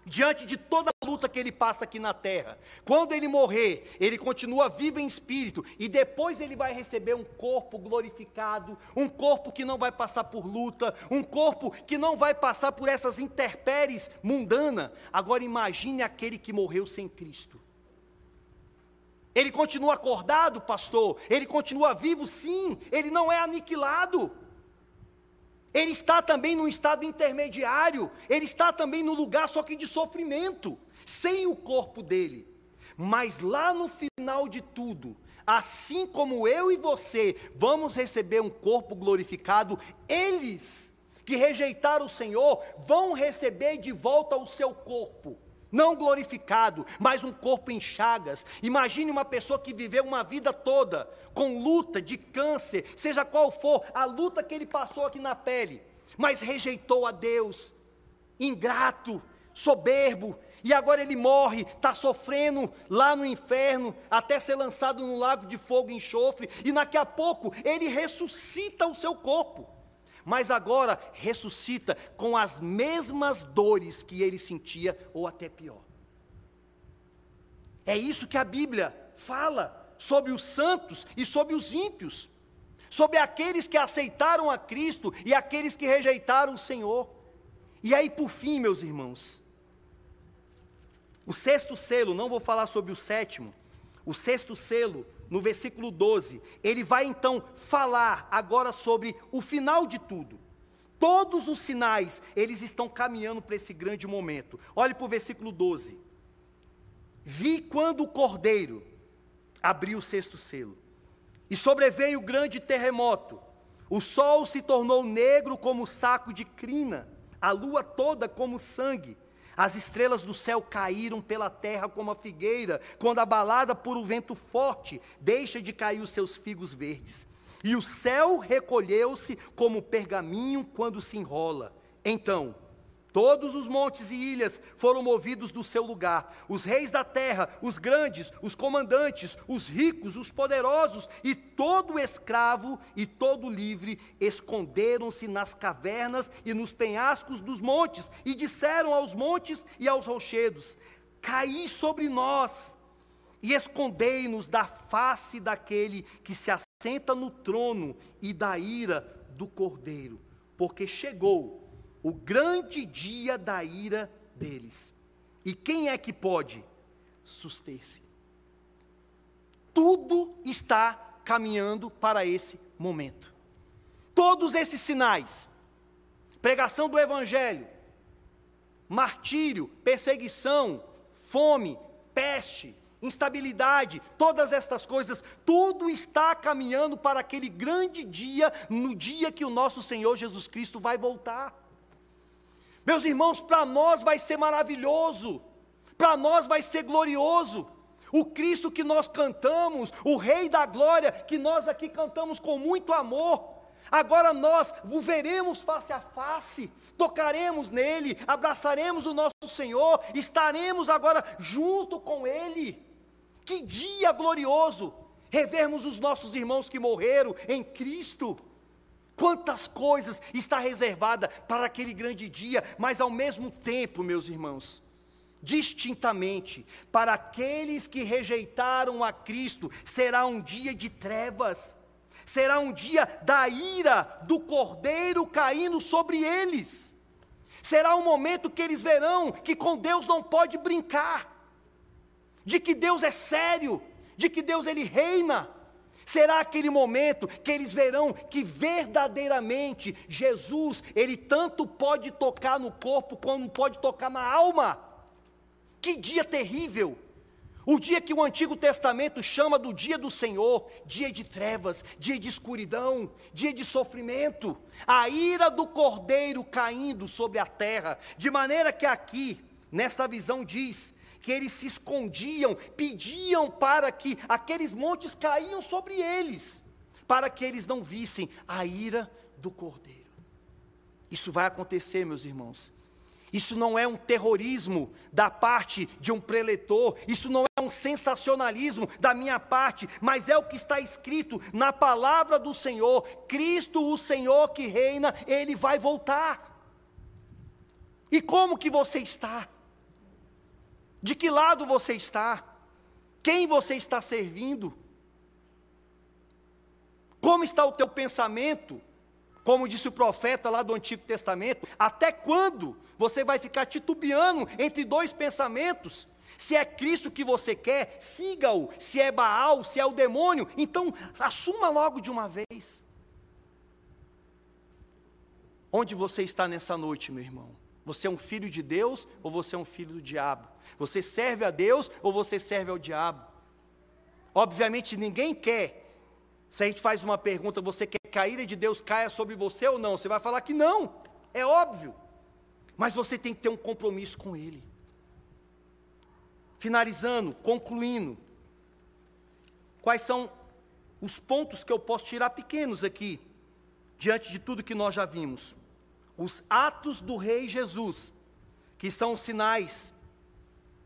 diante de toda luta que ele passa aqui na terra. Quando ele morrer, ele continua vivo em espírito e depois ele vai receber um corpo glorificado, um corpo que não vai passar por luta, um corpo que não vai passar por essas intempéries mundanas. Agora imagine aquele que morreu sem Cristo. Ele continua acordado, pastor? Ele continua vivo, sim. Ele não é aniquilado. Ele está também num estado intermediário, ele está também no lugar só que de sofrimento, sem o corpo dele. Mas lá no final de tudo, assim como eu e você vamos receber um corpo glorificado, eles que rejeitaram o Senhor vão receber de volta o seu corpo não glorificado, mas um corpo em chagas. Imagine uma pessoa que viveu uma vida toda com luta de câncer, seja qual for a luta que ele passou aqui na pele, mas rejeitou a Deus, ingrato, soberbo, e agora ele morre, está sofrendo lá no inferno, até ser lançado no lago de fogo e enxofre, e daqui a pouco ele ressuscita o seu corpo mas agora ressuscita com as mesmas dores que ele sentia, ou até pior. É isso que a Bíblia fala sobre os santos e sobre os ímpios, sobre aqueles que aceitaram a Cristo e aqueles que rejeitaram o Senhor. E aí, por fim, meus irmãos, o sexto selo, não vou falar sobre o sétimo, o sexto selo no versículo 12, ele vai então falar agora sobre o final de tudo. Todos os sinais, eles estão caminhando para esse grande momento. Olhe para o versículo 12. Vi quando o cordeiro abriu o sexto selo, e sobreveio o grande terremoto. O sol se tornou negro como saco de crina, a lua toda como sangue as estrelas do céu caíram pela terra como a figueira, quando abalada por um vento forte, deixa de cair os seus figos verdes. E o céu recolheu-se como pergaminho quando se enrola. Então, Todos os montes e ilhas foram movidos do seu lugar. Os reis da terra, os grandes, os comandantes, os ricos, os poderosos e todo escravo e todo livre esconderam-se nas cavernas e nos penhascos dos montes e disseram aos montes e aos rochedos: Caí sobre nós e escondei-nos da face daquele que se assenta no trono e da ira do cordeiro, porque chegou o grande dia da ira deles. E quem é que pode suster-se? Tudo está caminhando para esse momento. Todos esses sinais, pregação do Evangelho, martírio, perseguição, fome, peste, instabilidade, todas estas coisas, tudo está caminhando para aquele grande dia, no dia que o nosso Senhor Jesus Cristo vai voltar. Meus irmãos, para nós vai ser maravilhoso, para nós vai ser glorioso, O Cristo que nós cantamos, o Rei da Glória, que nós aqui cantamos com muito amor. Agora nós o veremos face a face, tocaremos nele, abraçaremos o nosso Senhor, estaremos agora junto com ele. Que dia glorioso! Revermos os nossos irmãos que morreram em Cristo. Quantas coisas está reservada para aquele grande dia, mas ao mesmo tempo, meus irmãos, distintamente, para aqueles que rejeitaram a Cristo, será um dia de trevas, será um dia da ira do cordeiro caindo sobre eles. Será um momento que eles verão que com Deus não pode brincar, de que Deus é sério, de que Deus ele reina. Será aquele momento que eles verão que verdadeiramente Jesus, ele tanto pode tocar no corpo como pode tocar na alma. Que dia terrível! O dia que o Antigo Testamento chama do dia do Senhor, dia de trevas, dia de escuridão, dia de sofrimento, a ira do cordeiro caindo sobre a terra, de maneira que aqui, nesta visão, diz que eles se escondiam, pediam para que aqueles montes caíam sobre eles, para que eles não vissem a ira do cordeiro. Isso vai acontecer, meus irmãos. Isso não é um terrorismo da parte de um preletor, isso não é um sensacionalismo da minha parte, mas é o que está escrito na palavra do Senhor: Cristo, o Senhor que reina, ele vai voltar. E como que você está? De que lado você está? Quem você está servindo? Como está o teu pensamento? Como disse o profeta lá do Antigo Testamento, até quando você vai ficar titubeando entre dois pensamentos. Se é Cristo que você quer, siga-o. Se é Baal, se é o demônio, então assuma logo de uma vez. Onde você está nessa noite, meu irmão? Você é um filho de Deus ou você é um filho do diabo? Você serve a Deus ou você serve ao diabo? Obviamente ninguém quer. Se a gente faz uma pergunta, você quer que a ira de Deus caia sobre você ou não? Você vai falar que não. É óbvio. Mas você tem que ter um compromisso com Ele. Finalizando, concluindo, quais são os pontos que eu posso tirar pequenos aqui, diante de tudo que nós já vimos? Os atos do Rei Jesus, que são sinais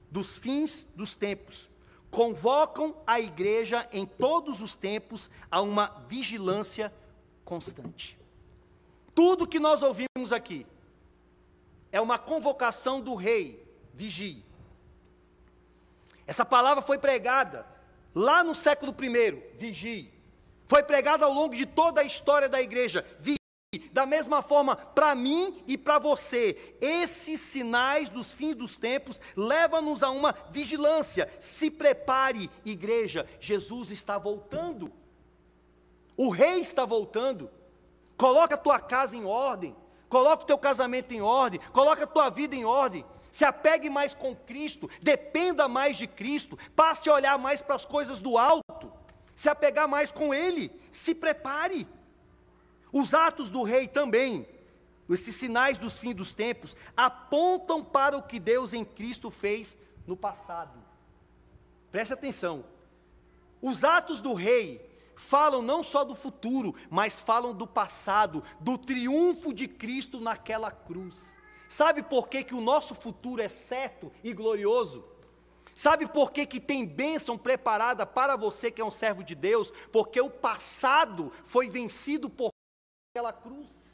dos fins dos tempos, convocam a igreja em todos os tempos a uma vigilância constante. Tudo que nós ouvimos aqui, é uma convocação do rei, vigie. Essa palavra foi pregada lá no século I, vigie. Foi pregada ao longo de toda a história da igreja, vigie. Da mesma forma, para mim e para você, esses sinais dos fins dos tempos levam-nos a uma vigilância. Se prepare, igreja, Jesus está voltando. O rei está voltando. Coloca a tua casa em ordem. Coloca o teu casamento em ordem, coloca a tua vida em ordem. Se apegue mais com Cristo, dependa mais de Cristo, passe a olhar mais para as coisas do alto, se apegar mais com Ele, se prepare. Os atos do rei também, esses sinais dos fins dos tempos, apontam para o que Deus em Cristo fez no passado. Preste atenção. Os atos do rei falam não só do futuro, mas falam do passado, do triunfo de Cristo naquela cruz. Sabe por que, que o nosso futuro é certo e glorioso? Sabe por que, que tem bênção preparada para você que é um servo de Deus? Porque o passado foi vencido por aquela cruz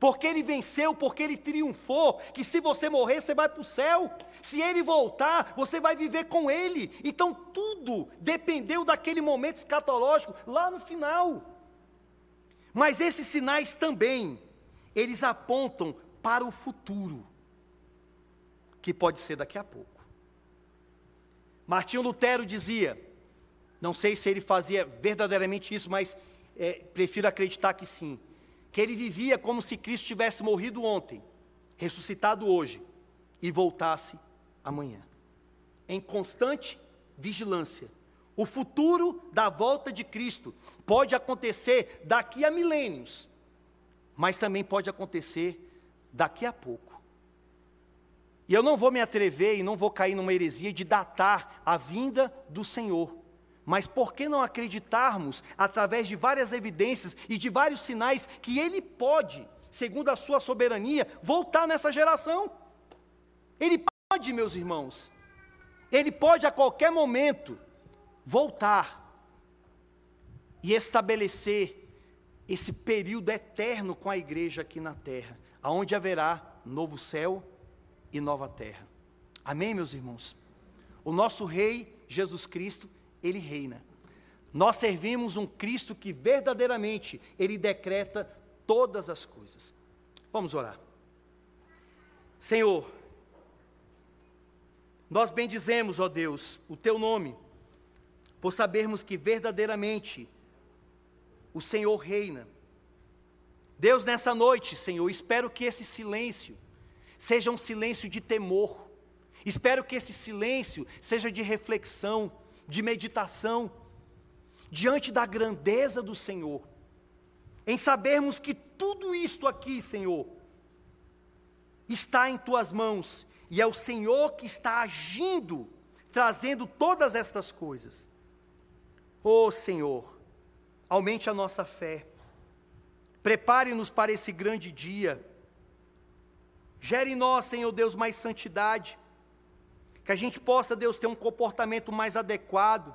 porque ele venceu, porque ele triunfou, que se você morrer, você vai para o céu, se ele voltar, você vai viver com ele. Então tudo dependeu daquele momento escatológico lá no final. Mas esses sinais também, eles apontam para o futuro, que pode ser daqui a pouco. Martinho Lutero dizia, não sei se ele fazia verdadeiramente isso, mas é, prefiro acreditar que sim que ele vivia como se Cristo tivesse morrido ontem, ressuscitado hoje e voltasse amanhã. Em constante vigilância. O futuro da volta de Cristo pode acontecer daqui a milênios, mas também pode acontecer daqui a pouco. E eu não vou me atrever e não vou cair numa heresia de datar a vinda do Senhor. Mas por que não acreditarmos, através de várias evidências e de vários sinais, que Ele pode, segundo a Sua soberania, voltar nessa geração? Ele pode, meus irmãos. Ele pode a qualquer momento voltar e estabelecer esse período eterno com a igreja aqui na terra, aonde haverá novo céu e nova terra. Amém, meus irmãos? O nosso rei Jesus Cristo, ele reina. Nós servimos um Cristo que verdadeiramente ele decreta todas as coisas. Vamos orar. Senhor, nós bendizemos, ó Deus, o teu nome, por sabermos que verdadeiramente o Senhor reina. Deus, nessa noite, Senhor, espero que esse silêncio seja um silêncio de temor. Espero que esse silêncio seja de reflexão, de meditação, diante da grandeza do Senhor, em sabermos que tudo isto aqui, Senhor, está em tuas mãos e é o Senhor que está agindo, trazendo todas estas coisas. Oh Senhor, aumente a nossa fé, prepare-nos para esse grande dia, gere em nós, Senhor Deus, mais santidade, que a gente possa, Deus, ter um comportamento mais adequado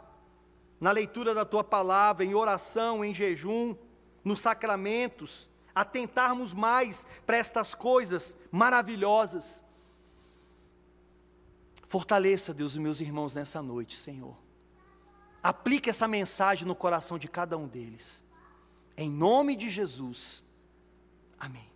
na leitura da tua palavra, em oração, em jejum, nos sacramentos, atentarmos mais para estas coisas maravilhosas. Fortaleça, Deus, os meus irmãos nessa noite, Senhor. Aplique essa mensagem no coração de cada um deles. Em nome de Jesus. Amém.